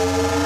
Bye.